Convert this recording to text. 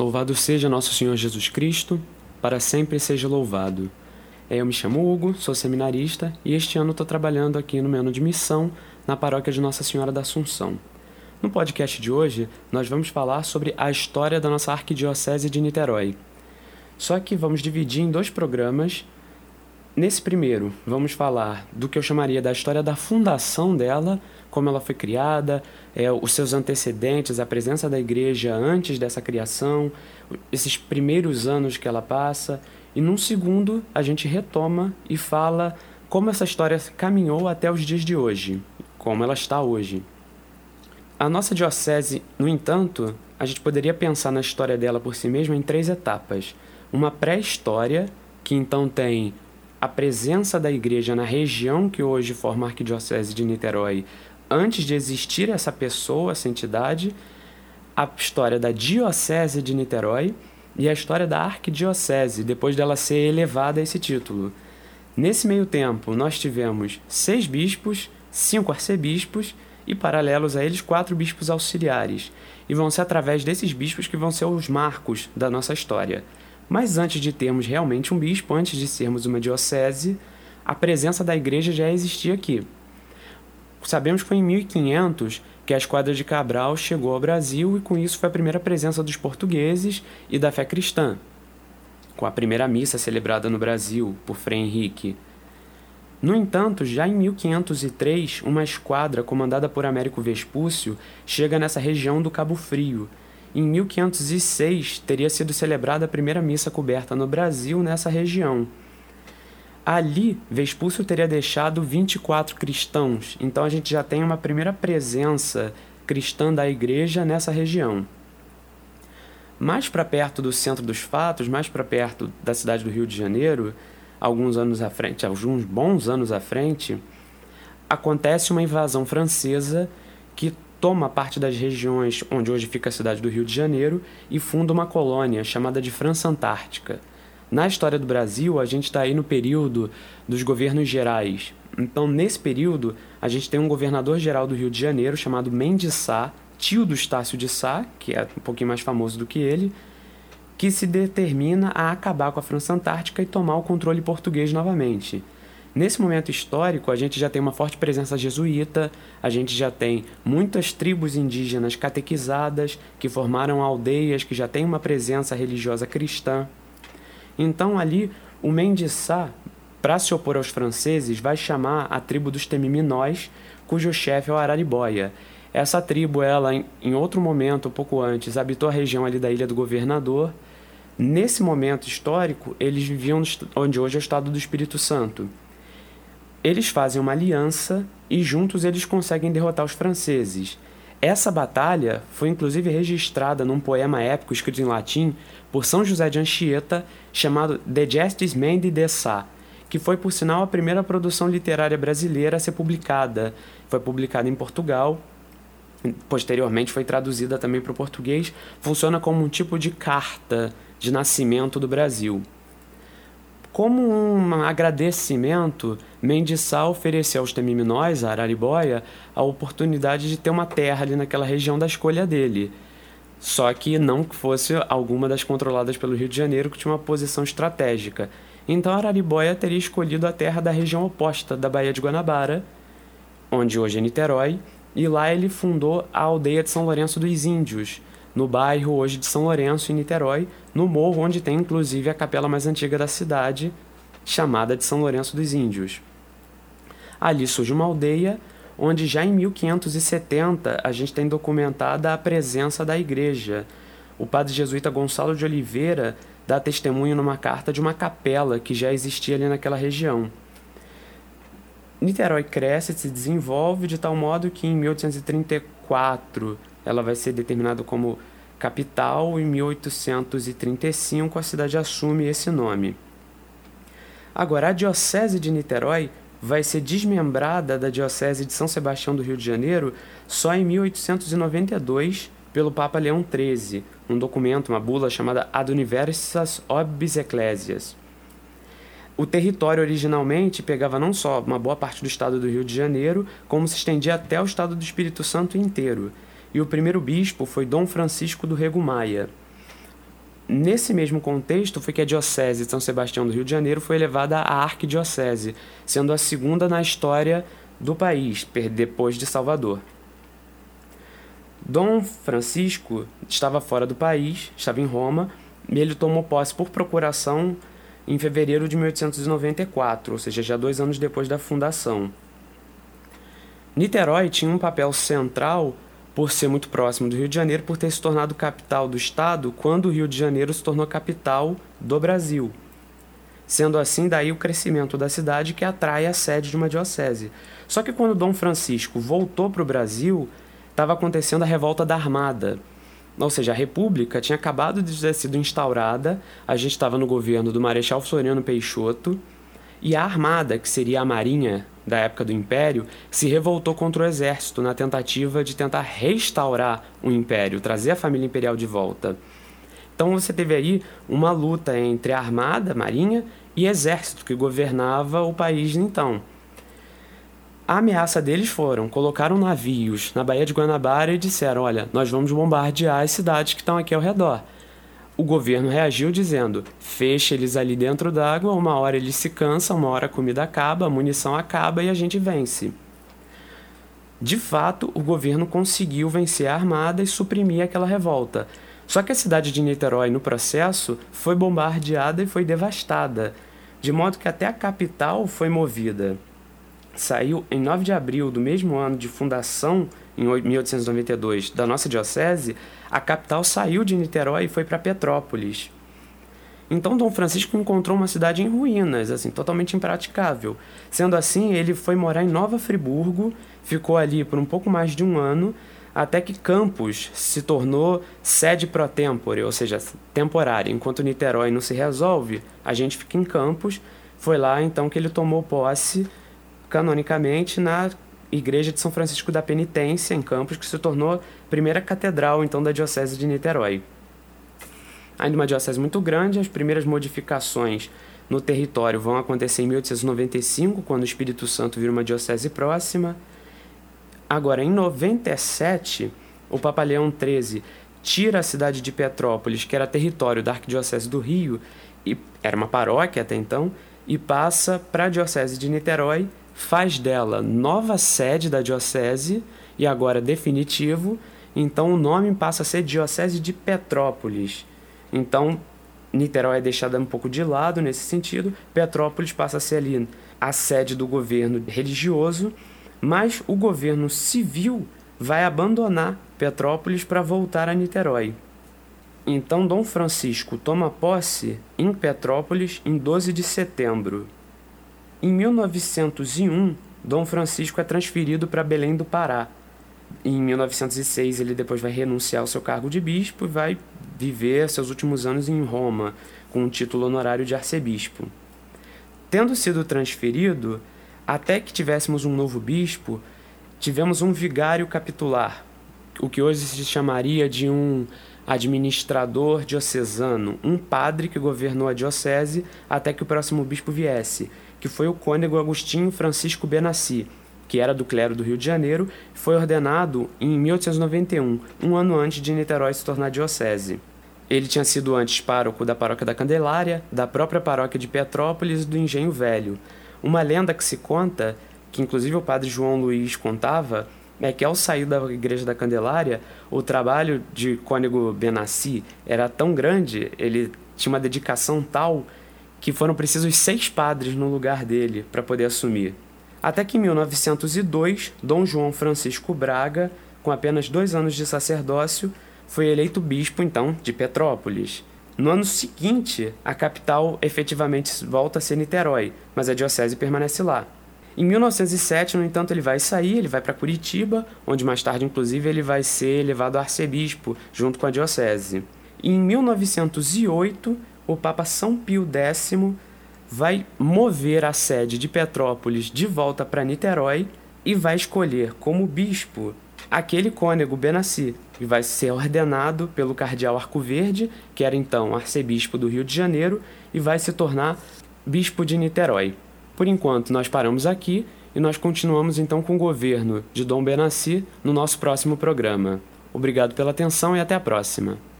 Louvado seja nosso Senhor Jesus Cristo, para sempre seja louvado. Eu me chamo Hugo, sou seminarista e este ano estou trabalhando aqui no meu ano de missão na paróquia de Nossa Senhora da Assunção. No podcast de hoje, nós vamos falar sobre a história da nossa arquidiocese de Niterói. Só que vamos dividir em dois programas. Nesse primeiro, vamos falar do que eu chamaria da história da fundação dela, como ela foi criada, é, os seus antecedentes, a presença da igreja antes dessa criação, esses primeiros anos que ela passa. E num segundo, a gente retoma e fala como essa história caminhou até os dias de hoje, como ela está hoje. A nossa diocese, no entanto, a gente poderia pensar na história dela por si mesma em três etapas. Uma pré-história, que então tem a presença da igreja na região que hoje forma a Arquidiocese de Niterói, antes de existir essa pessoa, essa entidade, a história da Diocese de Niterói e a história da Arquidiocese, depois dela ser elevada a esse título. Nesse meio tempo, nós tivemos seis bispos, cinco arcebispos e, paralelos a eles, quatro bispos auxiliares. E vão ser através desses bispos que vão ser os marcos da nossa história. Mas antes de termos realmente um bispo, antes de sermos uma diocese, a presença da igreja já existia aqui. Sabemos que foi em 1500 que a esquadra de Cabral chegou ao Brasil e com isso foi a primeira presença dos portugueses e da fé cristã, com a primeira missa celebrada no Brasil por Frei Henrique. No entanto, já em 1503, uma esquadra comandada por Américo Vespúcio chega nessa região do Cabo Frio. Em 1506, teria sido celebrada a primeira missa coberta no Brasil nessa região. Ali, Vespúcio teria deixado 24 cristãos, então a gente já tem uma primeira presença cristã da igreja nessa região. Mais para perto do centro dos fatos, mais para perto da cidade do Rio de Janeiro, alguns anos à frente, alguns bons anos à frente, acontece uma invasão francesa que toma parte das regiões onde hoje fica a cidade do Rio de Janeiro e funda uma colônia chamada de França Antártica. Na história do Brasil, a gente está aí no período dos governos gerais. Então, nesse período, a gente tem um governador-geral do Rio de Janeiro chamado Mendes Sá, tio do Estácio de Sá, que é um pouquinho mais famoso do que ele, que se determina a acabar com a França Antártica e tomar o controle português novamente. Nesse momento histórico, a gente já tem uma forte presença jesuíta, a gente já tem muitas tribos indígenas catequizadas que formaram aldeias que já têm uma presença religiosa cristã. Então ali o Mendissá, para se opor aos franceses, vai chamar a tribo dos Temiminóis, cujo chefe é o Araribóia. Essa tribo, ela em outro momento, pouco antes, habitou a região ali da Ilha do Governador. Nesse momento histórico, eles viviam onde hoje é o estado do Espírito Santo. Eles fazem uma aliança e juntos eles conseguem derrotar os franceses. Essa batalha foi inclusive registrada num poema épico escrito em latim por São José de Anchieta, chamado De Gestis Mendi de Sá, que foi, por sinal, a primeira produção literária brasileira a ser publicada. Foi publicada em Portugal, posteriormente foi traduzida também para o português, funciona como um tipo de carta de nascimento do Brasil. Como um agradecimento, Mendissá ofereceu aos Temiminóis, a Araribóia, a oportunidade de ter uma terra ali naquela região da escolha dele. Só que não que fosse alguma das controladas pelo Rio de Janeiro, que tinha uma posição estratégica. Então Araribóia teria escolhido a terra da região oposta da Baía de Guanabara, onde hoje é Niterói, e lá ele fundou a aldeia de São Lourenço dos Índios, no bairro hoje de São Lourenço, em Niterói, no morro onde tem inclusive a capela mais antiga da cidade, chamada de São Lourenço dos Índios. Ali surge uma aldeia onde já em 1570 a gente tem documentada a presença da igreja. O padre jesuíta Gonçalo de Oliveira dá testemunho numa carta de uma capela que já existia ali naquela região. Niterói cresce e se desenvolve de tal modo que em 1834 ela vai ser determinada como capital. Em 1835, a cidade assume esse nome. Agora, a Diocese de Niterói vai ser desmembrada da Diocese de São Sebastião do Rio de Janeiro só em 1892 pelo Papa Leão XIII, um documento, uma bula chamada Ad Universas Obis Ecclesias. O território originalmente pegava não só uma boa parte do estado do Rio de Janeiro, como se estendia até o estado do Espírito Santo inteiro e o primeiro bispo foi Dom Francisco do Rego Maia. nesse mesmo contexto foi que a Diocese de São Sebastião do Rio de Janeiro foi elevada à Arquidiocese, sendo a segunda na história do país, depois de Salvador. Dom Francisco estava fora do país, estava em Roma, e ele tomou posse por procuração em fevereiro de 1894, ou seja, já dois anos depois da fundação. Niterói tinha um papel central por ser muito próximo do Rio de Janeiro, por ter se tornado capital do estado quando o Rio de Janeiro se tornou capital do Brasil. Sendo assim, daí o crescimento da cidade que atrai a sede de uma diocese. Só que quando Dom Francisco voltou para o Brasil, estava acontecendo a revolta da Armada. Ou seja, a República tinha acabado de ter sido instaurada, a gente estava no governo do Marechal Floriano Peixoto, e a Armada, que seria a Marinha da época do Império, se revoltou contra o exército na tentativa de tentar restaurar o Império, trazer a família imperial de volta. Então você teve aí uma luta entre a Armada, Marinha, e Exército, que governava o país então. A ameaça deles foram: colocaram navios na Baía de Guanabara e disseram: olha, nós vamos bombardear as cidades que estão aqui ao redor. O governo reagiu dizendo: feche eles ali dentro d'água, uma hora eles se cansam, uma hora a comida acaba, a munição acaba e a gente vence. De fato, o governo conseguiu vencer a armada e suprimir aquela revolta. Só que a cidade de Niterói, no processo, foi bombardeada e foi devastada, de modo que até a capital foi movida saiu em 9 de abril do mesmo ano de fundação, em 1892, da nossa diocese, a capital saiu de Niterói e foi para Petrópolis. Então Dom Francisco encontrou uma cidade em ruínas, assim, totalmente impraticável. Sendo assim, ele foi morar em Nova Friburgo, ficou ali por um pouco mais de um ano, até que Campos se tornou sede pro tempore, ou seja, temporária. Enquanto Niterói não se resolve, a gente fica em Campos. Foi lá então que ele tomou posse canonicamente na Igreja de São Francisco da Penitência, em Campos, que se tornou a primeira catedral então da Diocese de Niterói. Ainda uma diocese muito grande, as primeiras modificações no território vão acontecer em 1895, quando o Espírito Santo vira uma diocese próxima. Agora, em 97, o Papa Leão XIII tira a cidade de Petrópolis, que era território da Arquidiocese do Rio, e era uma paróquia até então, e passa para a Diocese de Niterói, faz dela nova sede da diocese e agora definitivo, então o nome passa a ser Diocese de Petrópolis. Então, Niterói é deixada um pouco de lado nesse sentido, Petrópolis passa a ser ali a sede do governo religioso, mas o governo civil vai abandonar Petrópolis para voltar a Niterói. Então, Dom Francisco toma posse em Petrópolis em 12 de setembro. Em 1901, Dom Francisco é transferido para Belém do Pará. Em 1906, ele depois vai renunciar ao seu cargo de bispo e vai viver seus últimos anos em Roma, com o título honorário de arcebispo. Tendo sido transferido, até que tivéssemos um novo bispo, tivemos um vigário capitular, o que hoje se chamaria de um administrador diocesano, um padre que governou a diocese até que o próximo bispo viesse que foi o cônego Agostinho Francisco Benassi, que era do clero do Rio de Janeiro, foi ordenado em 1891, um ano antes de Niterói se tornar diocese. Ele tinha sido antes pároco da paróquia da Candelária, da própria paróquia de Petrópolis e do Engenho Velho. Uma lenda que se conta, que inclusive o padre João Luiz contava, é que ao sair da igreja da Candelária, o trabalho de cônego Benassi era tão grande, ele tinha uma dedicação tal que foram precisos seis padres no lugar dele para poder assumir. Até que em 1902, Dom João Francisco Braga, com apenas dois anos de sacerdócio, foi eleito bispo então de Petrópolis. No ano seguinte, a capital efetivamente volta a ser Niterói, mas a diocese permanece lá. Em 1907, no entanto, ele vai sair, ele vai para Curitiba, onde mais tarde, inclusive, ele vai ser elevado a arcebispo junto com a diocese. Em 1908, o Papa São Pio X vai mover a sede de Petrópolis de volta para Niterói e vai escolher como bispo aquele cônego Benassi, que vai ser ordenado pelo cardeal Arcoverde, que era então arcebispo do Rio de Janeiro, e vai se tornar bispo de Niterói. Por enquanto, nós paramos aqui e nós continuamos então com o governo de Dom Benassi no nosso próximo programa. Obrigado pela atenção e até a próxima.